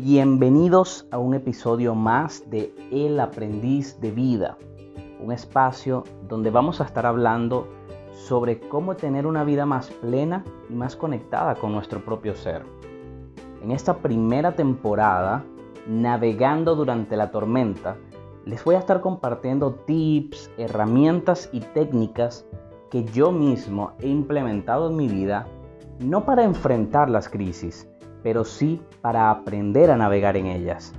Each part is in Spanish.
Bienvenidos a un episodio más de El Aprendiz de Vida, un espacio donde vamos a estar hablando sobre cómo tener una vida más plena y más conectada con nuestro propio ser. En esta primera temporada, navegando durante la tormenta, les voy a estar compartiendo tips, herramientas y técnicas que yo mismo he implementado en mi vida, no para enfrentar las crisis, pero sí para aprender a navegar en ellas.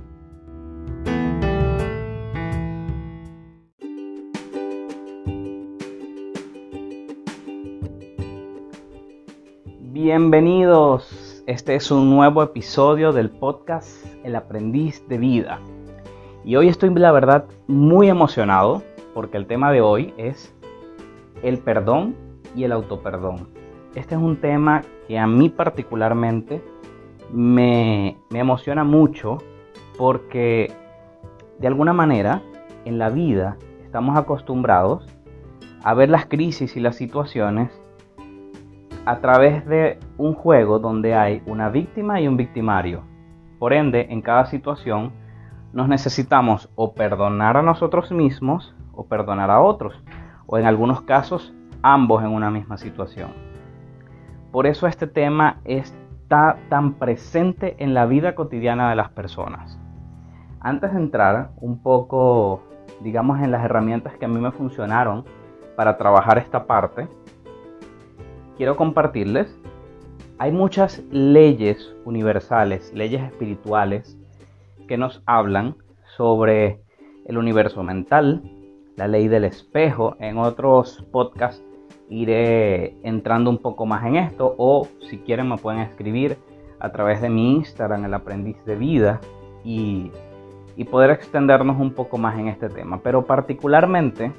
Bienvenidos, este es un nuevo episodio del podcast El aprendiz de vida. Y hoy estoy, la verdad, muy emocionado porque el tema de hoy es el perdón y el autoperdón. Este es un tema que a mí particularmente me, emociona mucho porque de alguna manera en la vida estamos acostumbrados a ver las crisis y las situaciones a través de un juego donde hay una víctima y un victimario. Por ende, en cada situación nos necesitamos o perdonar a nosotros mismos o perdonar a otros, o en algunos casos ambos en una misma situación. Por eso este tema es está tan presente en la vida cotidiana de las personas. Antes de entrar un poco, digamos, en las herramientas que a mí me funcionaron para trabajar esta parte, quiero compartirles, hay muchas leyes universales, leyes espirituales, que nos hablan sobre el universo mental, la ley del espejo. En otros podcasts iré entrando un poco más en esto o si quieren me pueden escribir a través de mi Instagram, el aprendiz de vida, y, y poder extendernos un poco más en este tema. Pero particularmente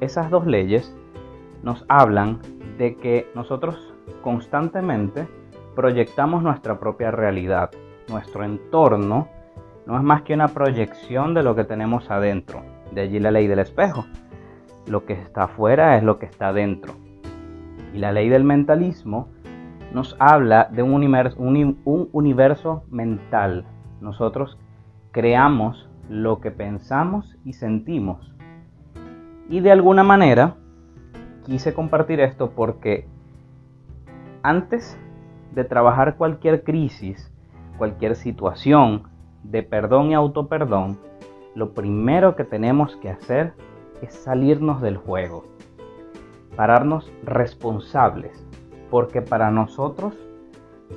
esas dos leyes nos hablan de que nosotros constantemente proyectamos nuestra propia realidad. Nuestro entorno no es más que una proyección de lo que tenemos adentro. De allí la ley del espejo. Lo que está afuera es lo que está dentro. Y la ley del mentalismo nos habla de un universo, un, universo mental. Nosotros creamos lo que pensamos y sentimos. Y de alguna manera quise compartir esto porque antes de trabajar cualquier crisis, cualquier situación de perdón y autoperdón, lo primero que tenemos que hacer es salirnos del juego pararnos responsables, porque para nosotros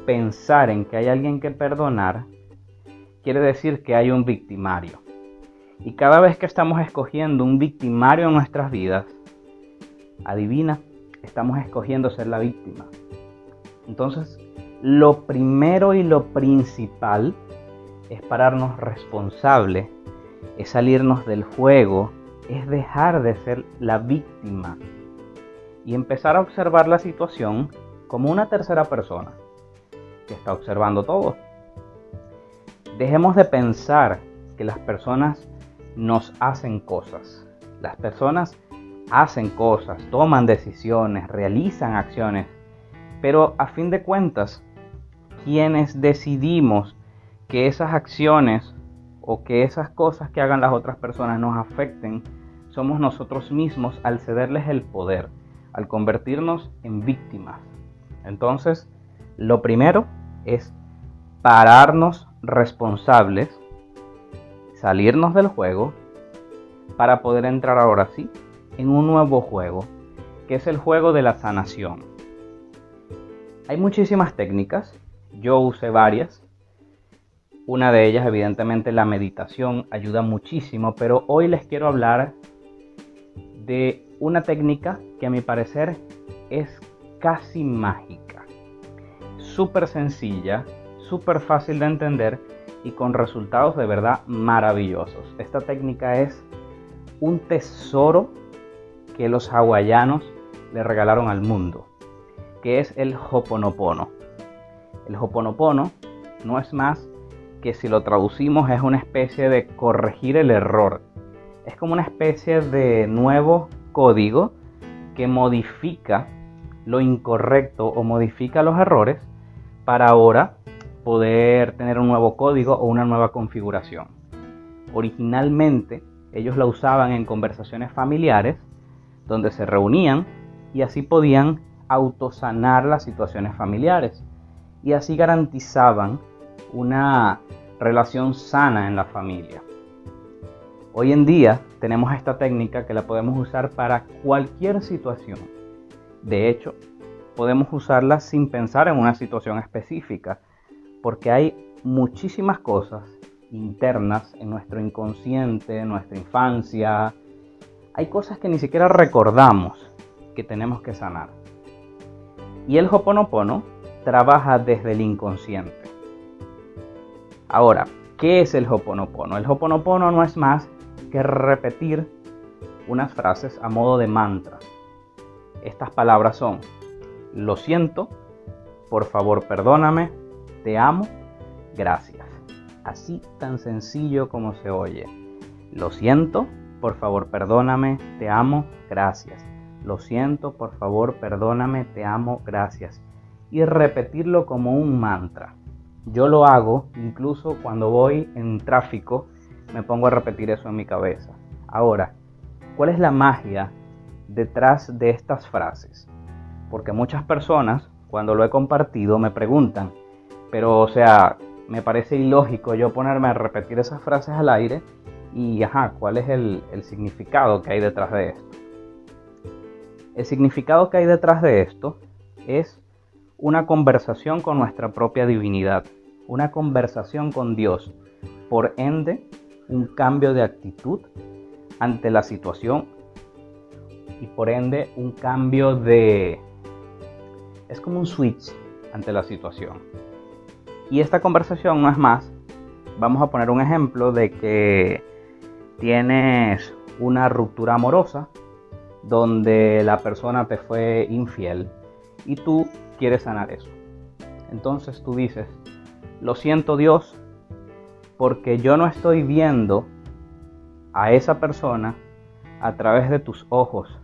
pensar en que hay alguien que perdonar quiere decir que hay un victimario. Y cada vez que estamos escogiendo un victimario en nuestras vidas, adivina, estamos escogiendo ser la víctima. Entonces, lo primero y lo principal es pararnos responsables, es salirnos del juego, es dejar de ser la víctima y empezar a observar la situación como una tercera persona que está observando todo. Dejemos de pensar que las personas nos hacen cosas. Las personas hacen cosas, toman decisiones, realizan acciones, pero a fin de cuentas, quienes decidimos que esas acciones o que esas cosas que hagan las otras personas nos afecten, somos nosotros mismos al cederles el poder al convertirnos en víctimas. Entonces, lo primero es pararnos responsables, salirnos del juego, para poder entrar ahora sí en un nuevo juego, que es el juego de la sanación. Hay muchísimas técnicas, yo usé varias. Una de ellas, evidentemente, la meditación ayuda muchísimo, pero hoy les quiero hablar de una técnica que a mi parecer es casi mágica. Súper sencilla, súper fácil de entender y con resultados de verdad maravillosos. Esta técnica es un tesoro que los hawaianos le regalaron al mundo, que es el Hoponopono. El Hoponopono no es más que si lo traducimos es una especie de corregir el error. Es como una especie de nuevo código que modifica lo incorrecto o modifica los errores para ahora poder tener un nuevo código o una nueva configuración. Originalmente ellos la usaban en conversaciones familiares donde se reunían y así podían autosanar las situaciones familiares y así garantizaban una relación sana en la familia. Hoy en día tenemos esta técnica que la podemos usar para cualquier situación. De hecho, podemos usarla sin pensar en una situación específica, porque hay muchísimas cosas internas en nuestro inconsciente, en nuestra infancia. Hay cosas que ni siquiera recordamos que tenemos que sanar. Y el Hoponopono trabaja desde el inconsciente. Ahora, ¿qué es el Hoponopono? El Hoponopono no es más que repetir unas frases a modo de mantra. Estas palabras son, lo siento, por favor perdóname, te amo, gracias. Así tan sencillo como se oye. Lo siento, por favor perdóname, te amo, gracias. Lo siento, por favor perdóname, te amo, gracias y repetirlo como un mantra. Yo lo hago incluso cuando voy en tráfico, me pongo a repetir eso en mi cabeza. Ahora, ¿cuál es la magia detrás de estas frases? Porque muchas personas, cuando lo he compartido, me preguntan, pero o sea, me parece ilógico yo ponerme a repetir esas frases al aire y, ajá, ¿cuál es el, el significado que hay detrás de esto? El significado que hay detrás de esto es una conversación con nuestra propia divinidad, una conversación con Dios, por ende un cambio de actitud ante la situación y por ende un cambio de... es como un switch ante la situación. Y esta conversación no es más, vamos a poner un ejemplo de que tienes una ruptura amorosa donde la persona te fue infiel y tú quieres sanar eso. Entonces tú dices, lo siento Dios, porque yo no estoy viendo a esa persona a través de tus ojos,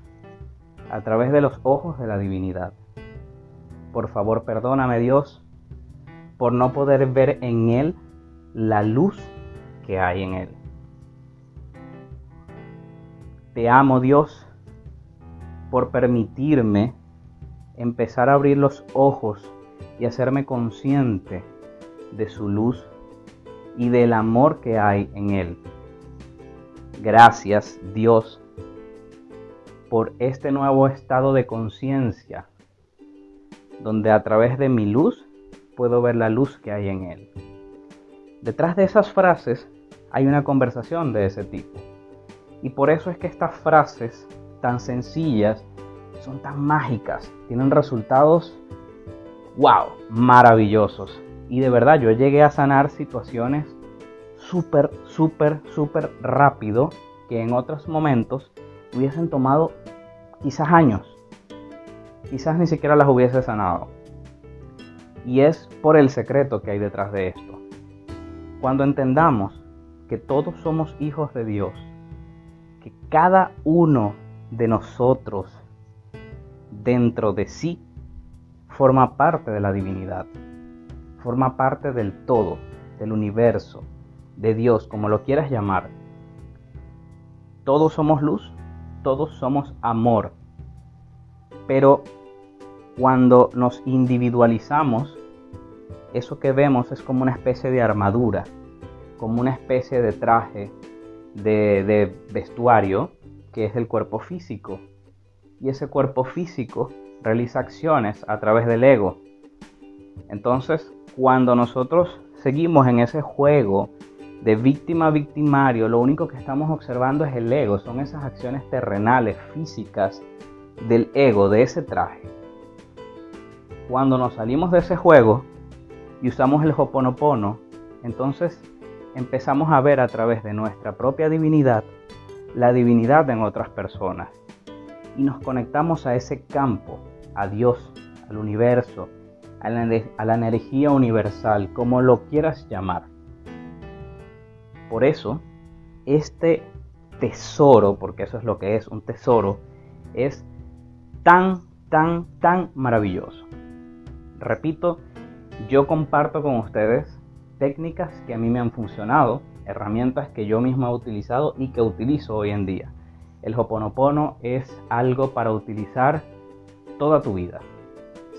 a través de los ojos de la divinidad. Por favor, perdóname Dios por no poder ver en Él la luz que hay en Él. Te amo Dios por permitirme empezar a abrir los ojos y hacerme consciente de su luz y del amor que hay en Él. Gracias Dios por este nuevo estado de conciencia, donde a través de mi luz puedo ver la luz que hay en Él. Detrás de esas frases hay una conversación de ese tipo. Y por eso es que estas frases tan sencillas son tan mágicas, tienen resultados, wow, maravillosos. Y de verdad yo llegué a sanar situaciones súper, súper, súper rápido que en otros momentos hubiesen tomado quizás años. Quizás ni siquiera las hubiese sanado. Y es por el secreto que hay detrás de esto. Cuando entendamos que todos somos hijos de Dios, que cada uno de nosotros dentro de sí forma parte de la divinidad, forma parte del todo, del universo, de Dios, como lo quieras llamar. Todos somos luz, todos somos amor, pero cuando nos individualizamos, eso que vemos es como una especie de armadura, como una especie de traje, de, de vestuario, que es el cuerpo físico y ese cuerpo físico realiza acciones a través del ego. Entonces, cuando nosotros seguimos en ese juego de víctima victimario, lo único que estamos observando es el ego, son esas acciones terrenales, físicas del ego, de ese traje. Cuando nos salimos de ese juego y usamos el Hoponopono, entonces empezamos a ver a través de nuestra propia divinidad la divinidad en otras personas y nos conectamos a ese campo, a Dios, al universo, a la, energía universal, como lo quieras llamar. Por eso, este tesoro, porque eso es lo que es un tesoro, es tan, tan, tan maravilloso. Repito, yo comparto con ustedes técnicas que a mí me han funcionado, herramientas que yo mismo he utilizado y que utilizo hoy en día. El Hoponopono es algo para utilizar toda tu vida.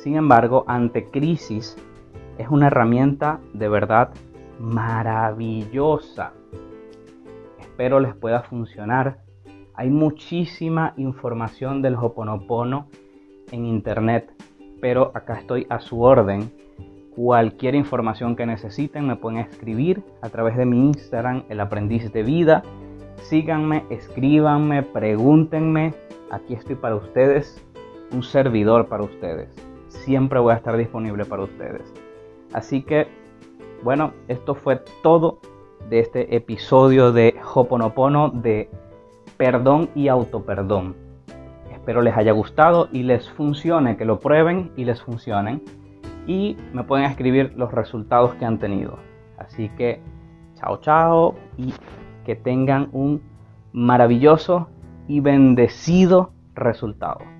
Sin embargo, ante crisis es una herramienta de verdad maravillosa. Espero les pueda funcionar. Hay muchísima información del Hoponopono en internet, pero acá estoy a su orden. Cualquier información que necesiten me pueden escribir a través de mi Instagram, el aprendiz de vida. Síganme, escríbanme, pregúntenme. Aquí estoy para ustedes, un servidor para ustedes. Siempre voy a estar disponible para ustedes. Así que, bueno, esto fue todo de este episodio de Hoponopono de perdón y autoperdón. Espero les haya gustado y les funcione, que lo prueben y les funcionen. Y me pueden escribir los resultados que han tenido. Así que, chao, chao y que tengan un maravilloso y bendecido resultado.